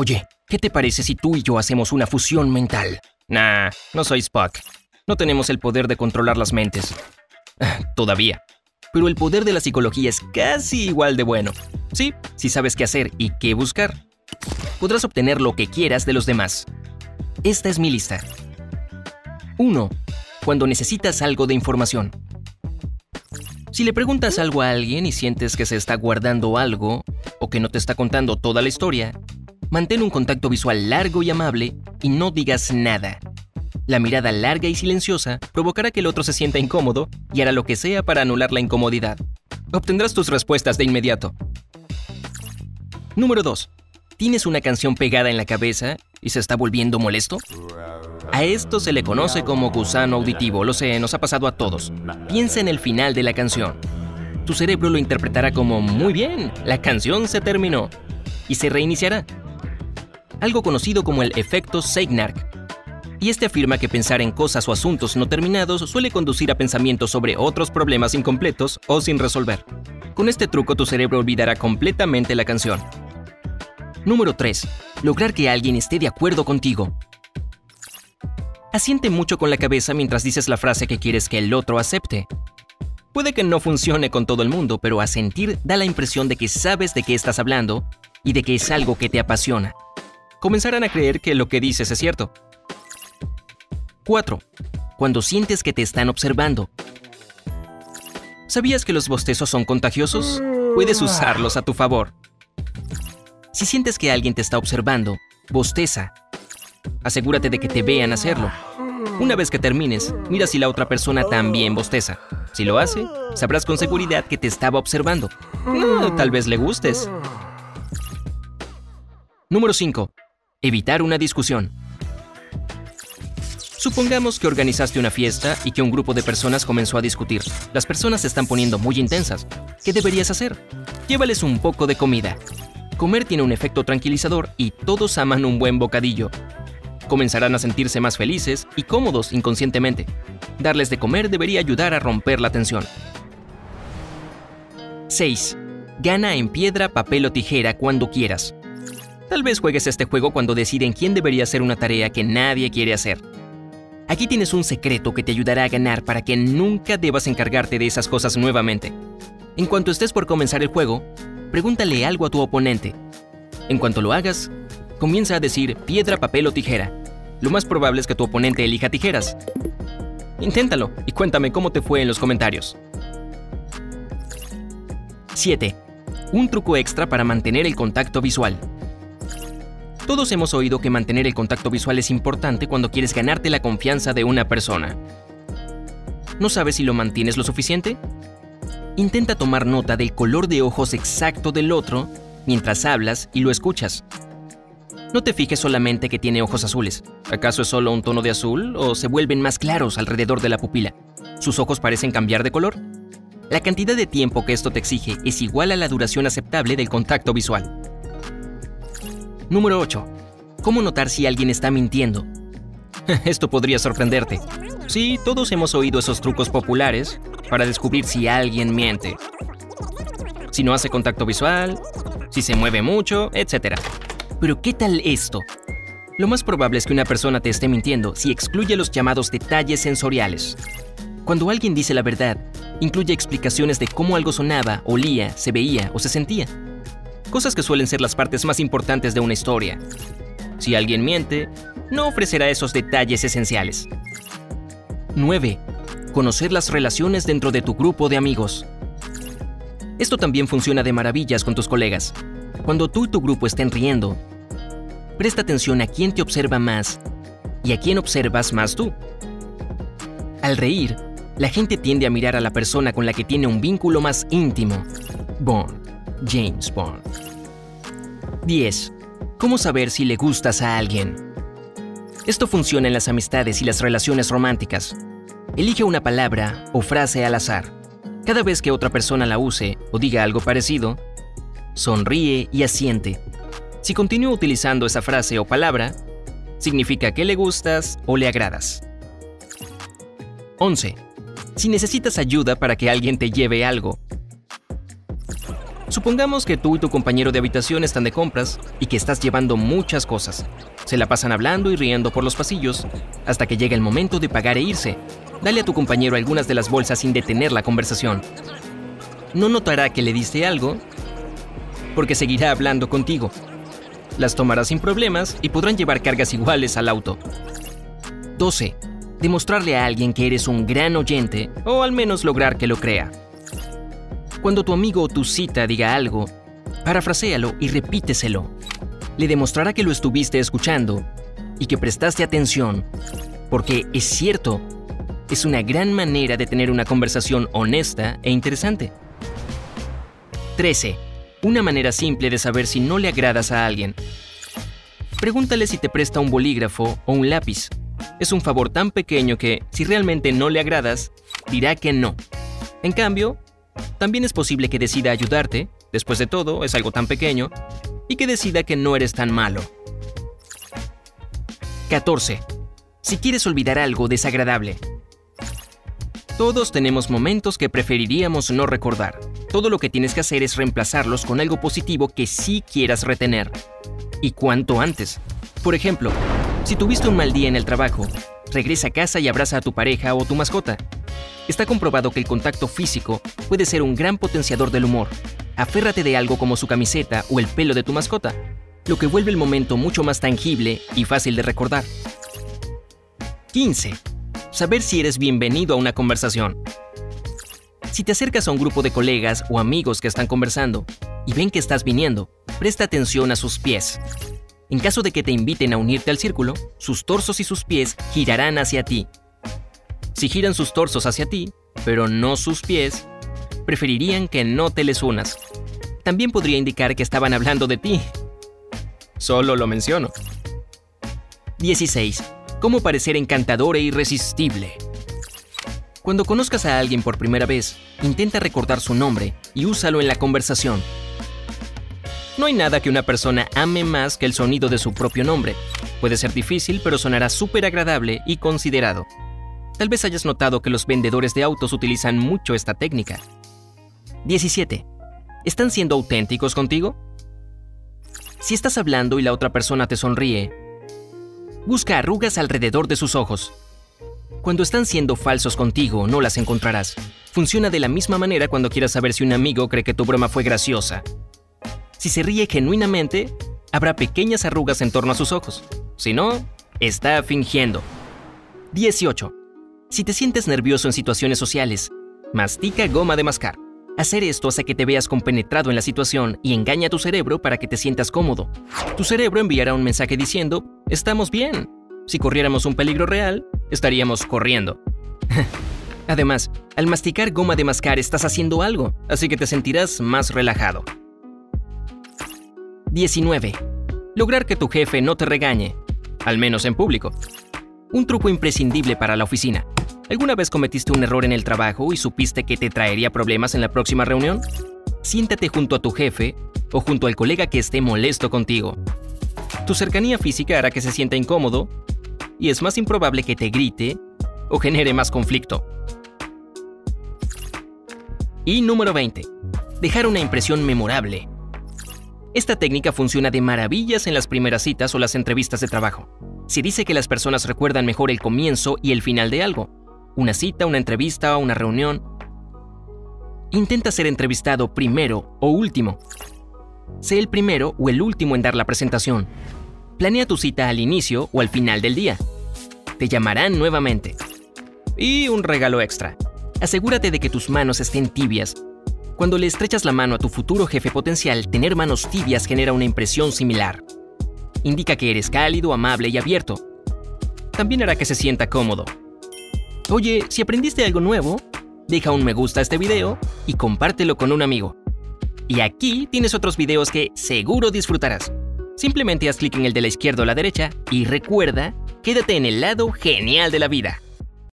Oye, ¿qué te parece si tú y yo hacemos una fusión mental? Nah, no soy Spock. No tenemos el poder de controlar las mentes. Todavía. Pero el poder de la psicología es casi igual de bueno. Sí, si sabes qué hacer y qué buscar. Podrás obtener lo que quieras de los demás. Esta es mi lista. 1. Cuando necesitas algo de información. Si le preguntas algo a alguien y sientes que se está guardando algo o que no te está contando toda la historia, mantén un contacto visual largo y amable y no digas nada. La mirada larga y silenciosa provocará que el otro se sienta incómodo y hará lo que sea para anular la incomodidad. Obtendrás tus respuestas de inmediato. Número 2. ¿Tienes una canción pegada en la cabeza y se está volviendo molesto? A esto se le conoce como gusano auditivo, lo sé, nos ha pasado a todos. Piensa en el final de la canción. Tu cerebro lo interpretará como, muy bien, la canción se terminó, y se reiniciará. Algo conocido como el efecto Zeigarnik. Y este afirma que pensar en cosas o asuntos no terminados suele conducir a pensamientos sobre otros problemas incompletos o sin resolver. Con este truco tu cerebro olvidará completamente la canción. Número 3. Lograr que alguien esté de acuerdo contigo. Asiente mucho con la cabeza mientras dices la frase que quieres que el otro acepte. Puede que no funcione con todo el mundo, pero asentir da la impresión de que sabes de qué estás hablando y de que es algo que te apasiona. Comenzarán a creer que lo que dices es cierto. 4. Cuando sientes que te están observando. ¿Sabías que los bostezos son contagiosos? Puedes usarlos a tu favor. Si sientes que alguien te está observando, bosteza. Asegúrate de que te vean hacerlo. Una vez que termines, mira si la otra persona también bosteza. Si lo hace, sabrás con seguridad que te estaba observando. Ah, tal vez le gustes. Número 5. Evitar una discusión. Supongamos que organizaste una fiesta y que un grupo de personas comenzó a discutir. Las personas se están poniendo muy intensas. ¿Qué deberías hacer? Llévales un poco de comida. Comer tiene un efecto tranquilizador y todos aman un buen bocadillo. Comenzarán a sentirse más felices y cómodos inconscientemente. Darles de comer debería ayudar a romper la tensión. 6. Gana en piedra, papel o tijera cuando quieras. Tal vez juegues este juego cuando deciden quién debería hacer una tarea que nadie quiere hacer. Aquí tienes un secreto que te ayudará a ganar para que nunca debas encargarte de esas cosas nuevamente. En cuanto estés por comenzar el juego, pregúntale algo a tu oponente. En cuanto lo hagas, comienza a decir piedra, papel o tijera. Lo más probable es que tu oponente elija tijeras. Inténtalo y cuéntame cómo te fue en los comentarios. 7. Un truco extra para mantener el contacto visual. Todos hemos oído que mantener el contacto visual es importante cuando quieres ganarte la confianza de una persona. ¿No sabes si lo mantienes lo suficiente? Intenta tomar nota del color de ojos exacto del otro mientras hablas y lo escuchas. No te fijes solamente que tiene ojos azules. ¿Acaso es solo un tono de azul o se vuelven más claros alrededor de la pupila? ¿Sus ojos parecen cambiar de color? La cantidad de tiempo que esto te exige es igual a la duración aceptable del contacto visual. Número 8. ¿Cómo notar si alguien está mintiendo? Esto podría sorprenderte. Sí, todos hemos oído esos trucos populares para descubrir si alguien miente. Si no hace contacto visual, si se mueve mucho, etc. Pero ¿qué tal esto? Lo más probable es que una persona te esté mintiendo si excluye los llamados detalles sensoriales. Cuando alguien dice la verdad, incluye explicaciones de cómo algo sonaba, olía, se veía o se sentía. Cosas que suelen ser las partes más importantes de una historia. Si alguien miente, no ofrecerá esos detalles esenciales. 9. Conocer las relaciones dentro de tu grupo de amigos. Esto también funciona de maravillas con tus colegas. Cuando tú y tu grupo estén riendo, presta atención a quién te observa más y a quién observas más tú. Al reír, la gente tiende a mirar a la persona con la que tiene un vínculo más íntimo. Bond, James Bond. 10. ¿Cómo saber si le gustas a alguien? Esto funciona en las amistades y las relaciones románticas. Elige una palabra o frase al azar. Cada vez que otra persona la use o diga algo parecido, sonríe y asiente. Si continúa utilizando esa frase o palabra, significa que le gustas o le agradas. 11. Si necesitas ayuda para que alguien te lleve algo. Supongamos que tú y tu compañero de habitación están de compras y que estás llevando muchas cosas. Se la pasan hablando y riendo por los pasillos hasta que llega el momento de pagar e irse. Dale a tu compañero algunas de las bolsas sin detener la conversación. No notará que le diste algo porque seguirá hablando contigo. Las tomará sin problemas y podrán llevar cargas iguales al auto. 12. Demostrarle a alguien que eres un gran oyente o al menos lograr que lo crea. Cuando tu amigo o tu cita diga algo, parafraséalo y repíteselo. Le demostrará que lo estuviste escuchando y que prestaste atención, porque es cierto, es una gran manera de tener una conversación honesta e interesante. 13. Una manera simple de saber si no le agradas a alguien. Pregúntale si te presta un bolígrafo o un lápiz. Es un favor tan pequeño que, si realmente no le agradas, dirá que no. En cambio, también es posible que decida ayudarte, después de todo, es algo tan pequeño, y que decida que no eres tan malo. 14. Si quieres olvidar algo desagradable. Todos tenemos momentos que preferiríamos no recordar. Todo lo que tienes que hacer es reemplazarlos con algo positivo que sí quieras retener. Y cuanto antes. Por ejemplo, si tuviste un mal día en el trabajo, regresa a casa y abraza a tu pareja o tu mascota. Está comprobado que el contacto físico puede ser un gran potenciador del humor. Aférrate de algo como su camiseta o el pelo de tu mascota, lo que vuelve el momento mucho más tangible y fácil de recordar. 15. Saber si eres bienvenido a una conversación. Si te acercas a un grupo de colegas o amigos que están conversando y ven que estás viniendo, presta atención a sus pies. En caso de que te inviten a unirte al círculo, sus torsos y sus pies girarán hacia ti si giran sus torsos hacia ti, pero no sus pies, preferirían que no te les unas. También podría indicar que estaban hablando de ti. Solo lo menciono. 16. Cómo parecer encantador e irresistible. Cuando conozcas a alguien por primera vez, intenta recordar su nombre y úsalo en la conversación. No hay nada que una persona ame más que el sonido de su propio nombre. Puede ser difícil, pero sonará súper agradable y considerado. Tal vez hayas notado que los vendedores de autos utilizan mucho esta técnica. 17. ¿Están siendo auténticos contigo? Si estás hablando y la otra persona te sonríe, busca arrugas alrededor de sus ojos. Cuando están siendo falsos contigo, no las encontrarás. Funciona de la misma manera cuando quieras saber si un amigo cree que tu broma fue graciosa. Si se ríe genuinamente, habrá pequeñas arrugas en torno a sus ojos. Si no, está fingiendo. 18. Si te sientes nervioso en situaciones sociales, mastica goma de mascar. Hacer esto hace que te veas compenetrado en la situación y engaña a tu cerebro para que te sientas cómodo. Tu cerebro enviará un mensaje diciendo, estamos bien. Si corriéramos un peligro real, estaríamos corriendo. Además, al masticar goma de mascar estás haciendo algo, así que te sentirás más relajado. 19. Lograr que tu jefe no te regañe, al menos en público. Un truco imprescindible para la oficina. ¿Alguna vez cometiste un error en el trabajo y supiste que te traería problemas en la próxima reunión? Siéntate junto a tu jefe o junto al colega que esté molesto contigo. Tu cercanía física hará que se sienta incómodo y es más improbable que te grite o genere más conflicto. Y número 20. Dejar una impresión memorable. Esta técnica funciona de maravillas en las primeras citas o las entrevistas de trabajo. Se dice que las personas recuerdan mejor el comienzo y el final de algo, una cita, una entrevista una reunión. Intenta ser entrevistado primero o último. Sé el primero o el último en dar la presentación. Planea tu cita al inicio o al final del día. Te llamarán nuevamente. Y un regalo extra. Asegúrate de que tus manos estén tibias. Cuando le estrechas la mano a tu futuro jefe potencial, tener manos tibias genera una impresión similar. Indica que eres cálido, amable y abierto. También hará que se sienta cómodo. Oye, si aprendiste algo nuevo, deja un me gusta a este video y compártelo con un amigo. Y aquí tienes otros videos que seguro disfrutarás. Simplemente haz clic en el de la izquierda o la derecha y recuerda, quédate en el lado genial de la vida.